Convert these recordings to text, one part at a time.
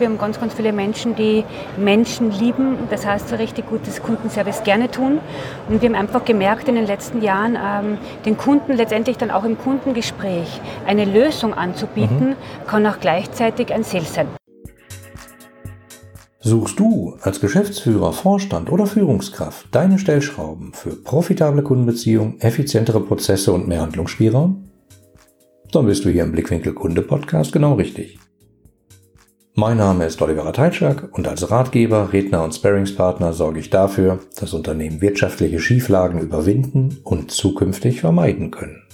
wir haben ganz, ganz viele Menschen, die Menschen lieben, das heißt so richtig gutes Kundenservice gerne tun. Und wir haben einfach gemerkt in den letzten Jahren, ähm, den Kunden letztendlich dann auch im Kundengespräch eine Lösung anzubieten, mhm. kann auch gleichzeitig ein Sales sein. Suchst du als Geschäftsführer, Vorstand oder Führungskraft deine Stellschrauben für profitable Kundenbeziehungen, effizientere Prozesse und mehr Handlungsspielraum? Dann bist du hier im Blickwinkel Kunde Podcast genau richtig. Mein Name ist Oliver Teitschak und als Ratgeber, Redner und Sparringspartner sorge ich dafür, dass Unternehmen wirtschaftliche Schieflagen überwinden und zukünftig vermeiden können.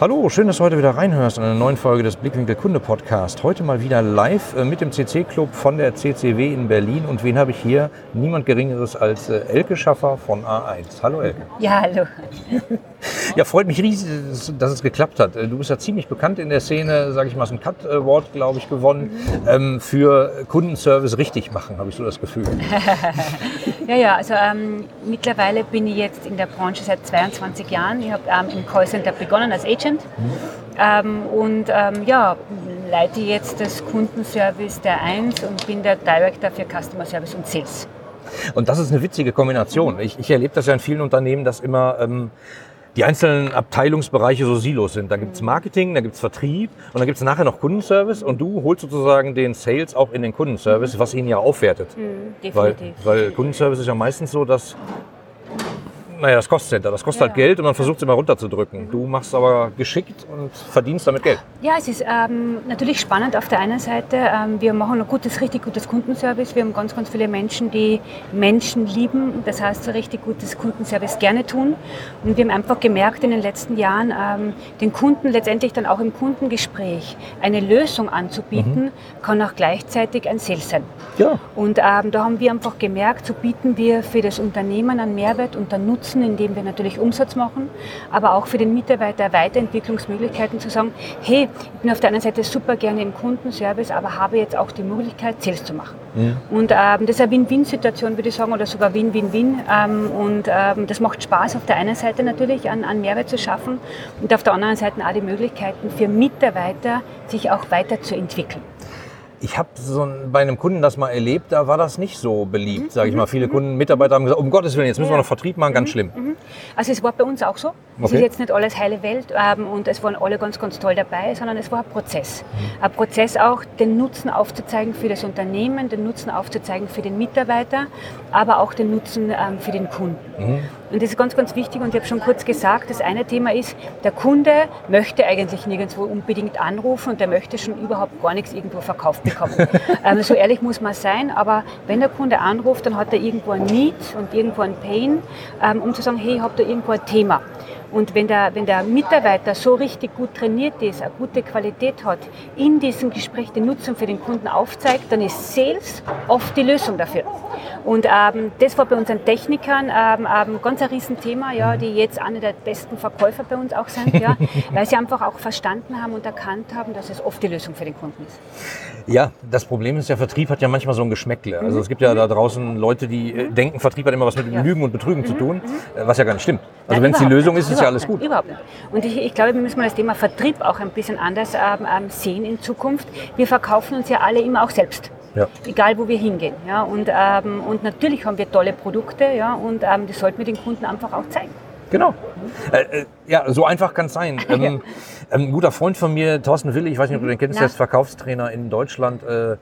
Hallo, schön, dass du heute wieder reinhörst in einer neuen Folge des Blickwinkel Kunde Podcast. Heute mal wieder live äh, mit dem CC Club von der CCW in Berlin. Und wen habe ich hier? Niemand Geringeres als äh, Elke Schaffer von A1. Hallo Elke. Ja, hallo. Ja, freut mich riesig, dass es geklappt hat. Äh, du bist ja ziemlich bekannt in der Szene, sage ich mal, ein Cut Award, glaube ich, gewonnen ähm, für Kundenservice richtig machen, habe ich so das Gefühl. ja, ja, also ähm, mittlerweile bin ich jetzt in der Branche seit 22 Jahren. Ich habe ähm, im Callcenter begonnen als Agent Agent. Ähm, und ähm, ja, leite jetzt das Kundenservice der 1 und bin der Director für Customer Service und Sales. Und das ist eine witzige Kombination. Ich, ich erlebe das ja in vielen Unternehmen, dass immer ähm, die einzelnen Abteilungsbereiche so Silos sind. Da gibt es Marketing, da gibt es Vertrieb und dann gibt es nachher noch Kundenservice und du holst sozusagen den Sales auch in den Kundenservice, was ihn ja aufwertet. Mhm, definitiv. Weil, weil Kundenservice ist ja meistens so, dass naja, das kostet. Das kostet halt ja. halt Geld und man versucht es immer runterzudrücken. Du machst aber geschickt und verdienst damit Geld. Ja, es ist ähm, natürlich spannend auf der einen Seite. Ähm, wir machen ein gutes, richtig gutes Kundenservice. Wir haben ganz, ganz viele Menschen, die Menschen lieben. Das heißt, so richtig gutes Kundenservice gerne tun. Und wir haben einfach gemerkt in den letzten Jahren, ähm, den Kunden letztendlich dann auch im Kundengespräch eine Lösung anzubieten, mhm. kann auch gleichzeitig ein Sales sein. Ja. Und ähm, da haben wir einfach gemerkt, so bieten wir für das Unternehmen einen Mehrwert und einen Nutzen nutzen, indem wir natürlich Umsatz machen, aber auch für den Mitarbeiter Weiterentwicklungsmöglichkeiten zu sagen, hey, ich bin auf der einen Seite super gerne im Kundenservice, aber habe jetzt auch die Möglichkeit, Sales zu machen. Ja. Und ähm, das ist eine Win-Win-Situation, würde ich sagen, oder sogar Win-Win-Win. Ähm, und ähm, das macht Spaß auf der einen Seite natürlich, an, an Mehrwert zu schaffen und auf der anderen Seite auch die Möglichkeiten für Mitarbeiter, sich auch weiterzuentwickeln. Ich habe so bei einem Kunden das mal erlebt, da war das nicht so beliebt, mhm. sage ich mal. Viele mhm. Kunden, Mitarbeiter haben gesagt, um Gottes Willen, jetzt müssen wir noch Vertrieb machen, ganz mhm. schlimm. Mhm. Also es war bei uns auch so. Es okay. ist jetzt nicht alles heile Welt ähm, und es waren alle ganz, ganz toll dabei, sondern es war ein Prozess. Mhm. Ein Prozess auch, den Nutzen aufzuzeigen für das Unternehmen, den Nutzen aufzuzeigen für den Mitarbeiter, aber auch den Nutzen ähm, für den Kunden. Und das ist ganz, ganz wichtig und ich habe schon kurz gesagt, das eine Thema ist, der Kunde möchte eigentlich nirgendwo unbedingt anrufen und der möchte schon überhaupt gar nichts irgendwo verkauft bekommen. ähm, so ehrlich muss man sein, aber wenn der Kunde anruft, dann hat er irgendwo ein Need und irgendwo ein Pain, ähm, um zu sagen, hey, ich habe da irgendwo ein Thema. Und wenn der, wenn der Mitarbeiter so richtig gut trainiert ist, eine gute Qualität hat, in diesem Gespräch den Nutzen für den Kunden aufzeigt, dann ist Sales oft die Lösung dafür. Und ähm, das war bei unseren Technikern ähm, ähm, ganz ein Riesenthema, ja, die jetzt eine der besten Verkäufer bei uns auch sind, ja, weil sie einfach auch verstanden haben und erkannt haben, dass es oft die Lösung für den Kunden ist. Ja, das Problem ist, der Vertrieb hat ja manchmal so ein Geschmäckle. Also mhm. es gibt ja da draußen Leute, die äh, denken, Vertrieb hat immer was mit ja. Lügen und Betrügen mhm. zu tun, mhm. was ja gar nicht stimmt. Also wenn es die Lösung ist, ist ist ja alles gut. Überhaupt nicht. Und ich, ich glaube, wir müssen mal das Thema Vertrieb auch ein bisschen anders ähm, ähm, sehen in Zukunft. Wir verkaufen uns ja alle immer auch selbst. Ja. Egal, wo wir hingehen. Ja? Und, ähm, und natürlich haben wir tolle Produkte ja? und ähm, das sollten wir den Kunden einfach auch zeigen. Genau. Äh, äh, ja, so einfach kann es sein. Ähm, ein guter Freund von mir, Thorsten Wille, ich weiß nicht, ob du den kennst, der ist Verkaufstrainer in Deutschland. Äh,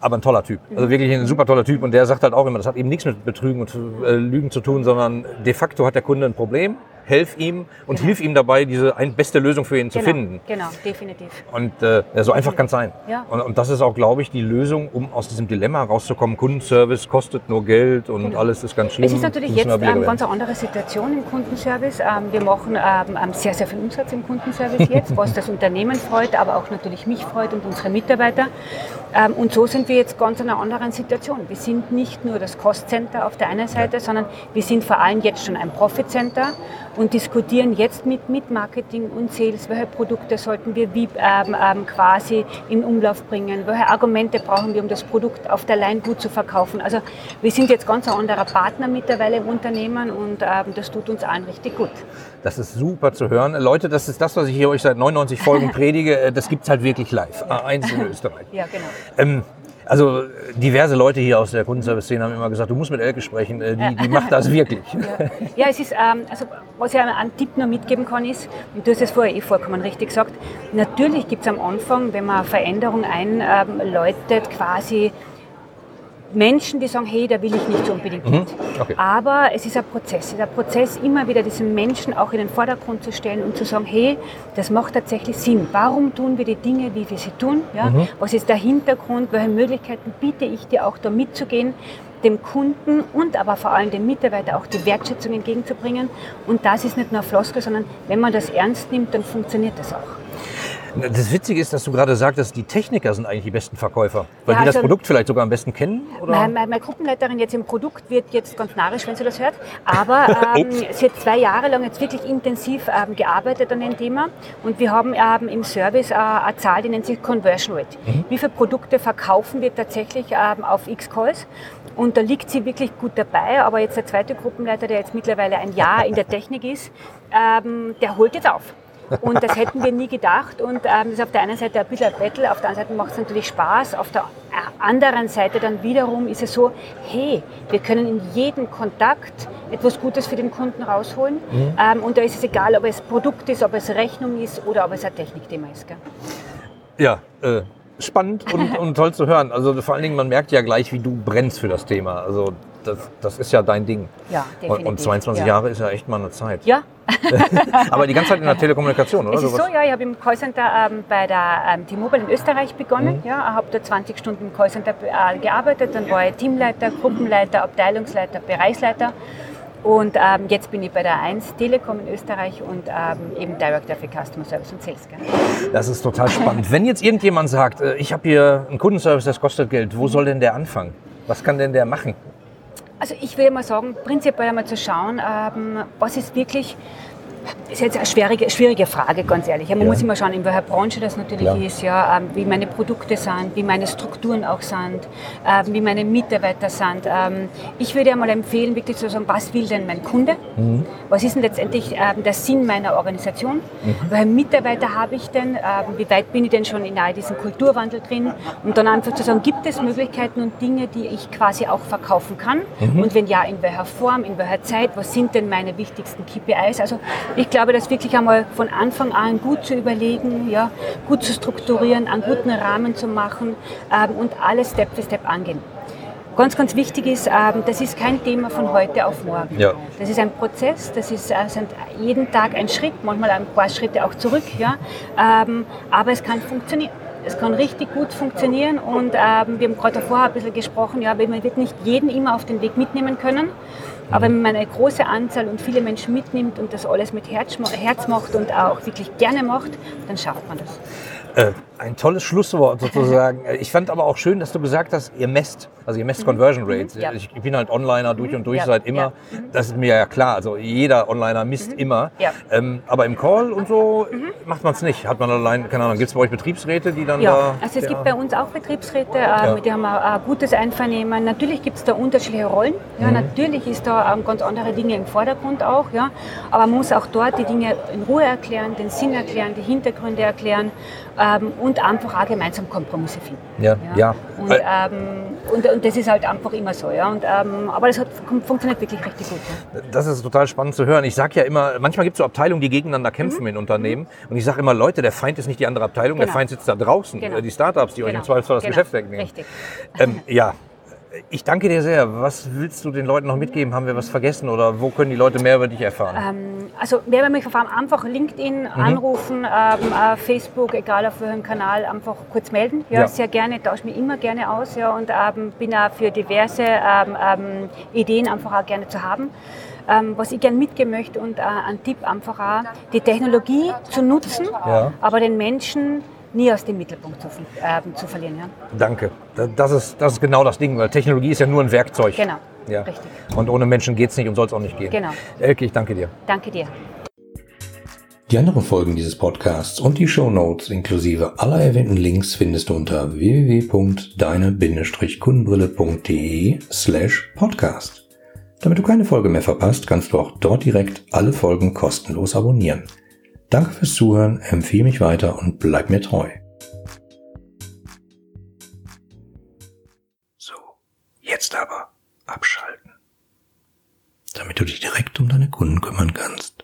aber ein toller Typ. Also wirklich ein super toller Typ. Und der sagt halt auch immer, das hat eben nichts mit Betrügen und äh, Lügen zu tun, sondern de facto hat der Kunde ein Problem helf ihm und genau. hilf ihm dabei, diese ein, beste Lösung für ihn genau. zu finden. Genau, definitiv. Und äh, so einfach kann es sein. Ja. Und, und, das ist auch, glaube ich, die Lösung, um aus diesem Dilemma rauszukommen. Kundenservice kostet nur Geld und genau. alles ist ganz schlimm. Es ist natürlich jetzt eine ähm, ganz andere Situation im Kundenservice. Ähm, wir machen ähm, ähm, sehr, sehr viel Umsatz im Kundenservice jetzt, was das Unternehmen freut, aber auch natürlich mich freut und unsere Mitarbeiter. Ähm, und so sind wir jetzt ganz in einer anderen Situation. Wir sind nicht nur das Cost Center auf der einen Seite, ja. sondern wir sind vor allem jetzt schon ein Profit Center und diskutieren jetzt mit, mit Marketing und Sales, welche Produkte sollten wir wie ähm, ähm, quasi in Umlauf bringen, welche Argumente brauchen wir, um das Produkt auf der Line gut zu verkaufen. Also wir sind jetzt ganz ein anderer Partner mittlerweile im Unternehmen und ähm, das tut uns allen richtig gut. Das ist super zu hören. Leute, das ist das, was ich hier euch seit 99 Folgen predige. Das gibt es halt wirklich live. A1 in Österreich. ja, genau. Ähm, Also diverse Leute hier aus der Kundenservice-Szene haben immer gesagt, du musst mit Elke sprechen, äh, die, die macht das wirklich. Ja, ja es ist, ähm, also was ich einen Tipp nur mitgeben kann ist, und du hast es vorher eh vollkommen richtig gesagt, natürlich gibt es am Anfang, wenn man Veränderung einläutet, quasi Menschen, die sagen, hey, da will ich nicht so unbedingt mhm. mit. Okay. Aber es ist ein Prozess. Ein Prozess, immer wieder diesen Menschen auch in den Vordergrund zu stellen und zu sagen, hey, das macht tatsächlich Sinn. Warum tun wir die Dinge, wie wir sie tun? Ja? Mhm. Was ist der Hintergrund? Welche Möglichkeiten biete ich dir auch da mitzugehen? dem Kunden und aber vor allem dem Mitarbeiter auch die Wertschätzung entgegenzubringen. Und das ist nicht nur Floskel, sondern wenn man das ernst nimmt, dann funktioniert das auch. Das Witzige ist, dass du gerade sagtest, die Techniker sind eigentlich die besten Verkäufer, weil ja, die das also Produkt vielleicht sogar am besten kennen? Oder? Meine, meine, Gruppenleiterin jetzt im Produkt wird jetzt ganz narrisch, wenn sie das hört, aber ähm, sie hat zwei Jahre lang jetzt wirklich intensiv ähm, gearbeitet an dem Thema und wir haben ähm, im Service äh, eine Zahl, die nennt sich Conversion Rate. Mhm. Wie viele Produkte verkaufen wir tatsächlich ähm, auf X-Calls? Und da liegt sie wirklich gut dabei, aber jetzt der zweite Gruppenleiter, der jetzt mittlerweile ein Jahr in der Technik ist, ähm, der holt jetzt auf. Und das hätten wir nie gedacht. Und ähm, das ist auf der einen Seite ein bisschen ein Battle, auf der anderen Seite macht es natürlich Spaß. Auf der anderen Seite dann wiederum ist es so, hey, wir können in jedem Kontakt etwas Gutes für den Kunden rausholen. Mhm. Ähm, und da ist es egal, ob es Produkt ist, ob es Rechnung ist oder ob es ein Technikthema ist. Gell? Ja, äh, spannend und, und toll zu hören. Also vor allen Dingen, man merkt ja gleich, wie du brennst für das Thema. Also das, das ist ja dein Ding. Ja, definitiv. Und 22 ja. Jahre ist ja echt mal eine Zeit. Ja, Aber die ganze Zeit in der Telekommunikation, oder? Es ist so, ja, ich habe im Callcenter ähm, bei der ähm, T-Mobile in Österreich begonnen. Mhm. Ja, habe da 20 Stunden im Callcenter äh, gearbeitet. Dann war ich Teamleiter, Gruppenleiter, Abteilungsleiter, Bereichsleiter. Und ähm, jetzt bin ich bei der 1 Telekom in Österreich und ähm, eben Director für Customer Service und Sales. Gell? Das ist total spannend. Wenn jetzt irgendjemand sagt, äh, ich habe hier einen Kundenservice, das kostet Geld, wo soll denn der anfangen? Was kann denn der machen? Also ich würde mal sagen, prinzipiell einmal zu schauen, ähm, was ist wirklich ist jetzt eine schwierige, schwierige Frage, ganz ehrlich. Man ja. muss immer schauen, in welcher Branche das natürlich Klar. ist, ja, ähm, wie meine Produkte sind, wie meine Strukturen auch sind, ähm, wie meine Mitarbeiter sind. Ähm, ich würde einmal empfehlen, wirklich zu sagen, was will denn mein Kunde? Mhm. Was ist denn letztendlich der Sinn meiner Organisation? Mhm. Welche Mitarbeiter habe ich denn? Wie weit bin ich denn schon in all diesem Kulturwandel drin? Und dann einfach zu sagen, gibt es Möglichkeiten und Dinge, die ich quasi auch verkaufen kann? Mhm. Und wenn ja, in welcher Form, in welcher Zeit? Was sind denn meine wichtigsten KPIs? Also ich glaube, das wirklich einmal von Anfang an gut zu überlegen, ja, gut zu strukturieren, einen guten Rahmen zu machen ähm, und alles Step für Step angehen. Ganz, ganz wichtig ist, ähm, das ist kein Thema von heute auf morgen. Ja. Das ist ein Prozess, das ist äh, jeden Tag ein Schritt, manchmal ein paar Schritte auch zurück, ja, ähm, aber es kann funktionieren. Es kann richtig gut funktionieren und ähm, wir haben gerade davor ein bisschen gesprochen, ja, man wird nicht jeden immer auf den Weg mitnehmen können. Aber wenn man eine große Anzahl und viele Menschen mitnimmt und das alles mit Herz, Herz macht und auch wirklich gerne macht, dann schafft man das. Äh, ein tolles Schlusswort sozusagen. Ich fand aber auch schön, dass du gesagt hast, ihr messt, also ihr messt mhm. Conversion mhm. Rates. Ja. Ich bin halt Onliner durch und durch ja. seit immer. Ja. Mhm. Das ist mir ja klar. Also jeder Onliner misst mhm. immer. Ähm, aber im Call und so mhm. macht man es nicht. Hat man allein, keine Ahnung, gibt es bei euch Betriebsräte, die dann ja. da... Also es gibt bei uns auch Betriebsräte, äh, mit denen haben wir ein gutes Einvernehmen. Natürlich gibt es da unterschiedliche Rollen. Ja, Natürlich ist da ähm, ganz andere Dinge im Vordergrund auch. Ja. Aber man muss auch dort die Dinge in Ruhe erklären, den Sinn erklären, die Hintergründe erklären ähm, und einfach auch gemeinsam Kompromisse finden. Ja, ja. Und, ähm, und, und, das ist halt einfach immer so. Ja. Und, ähm, aber das hat, funktioniert wirklich richtig gut. Ja. Das ist total spannend zu hören. Ich sage ja immer, manchmal gibt es so Abteilungen, die gegeneinander kämpfen mhm. in Unternehmen. Mhm. Und ich sage immer, Leute, der Feind ist nicht die andere Abteilung, genau. der Feind sitzt da draußen. Genau. Die Startups, die genau. euch im Zweifelsfall das genau. Geschäft wegnehmen. Richtig. Ähm, ja, ich danke dir sehr. Was willst du den Leuten noch mitgeben? Haben wir was vergessen oder wo können die Leute mehr über dich erfahren? Ähm, also mehr über mich erfahren, einfach LinkedIn mhm. anrufen, ähm, äh, Facebook, egal auf welchem Kanal, einfach kurz melden. Ja, ja. sehr gerne, tausche mich immer gerne aus ja, und ähm, bin auch für diverse ähm, ähm, Ideen einfach auch gerne zu haben. Ähm, was ich gerne mitgeben möchte und äh, ein Tipp einfach auch, die Technologie zu nutzen, ja. aber den Menschen nie aus dem Mittelpunkt zu, äh, zu verlieren. Ja? Danke. Das ist, das ist genau das Ding, weil Technologie ist ja nur ein Werkzeug. Genau. Ja. Richtig. Und ohne Menschen geht es nicht und soll es auch nicht gehen. Genau. Elke, ich danke dir. Danke dir. Die anderen Folgen dieses Podcasts und die Show Notes inklusive aller erwähnten Links findest du unter www.deine-kundenbrille.de slash podcast. Damit du keine Folge mehr verpasst, kannst du auch dort direkt alle Folgen kostenlos abonnieren. Danke fürs Zuhören, empfehle mich weiter und bleib mir treu. So, jetzt aber abschalten, damit du dich direkt um deine Kunden kümmern kannst.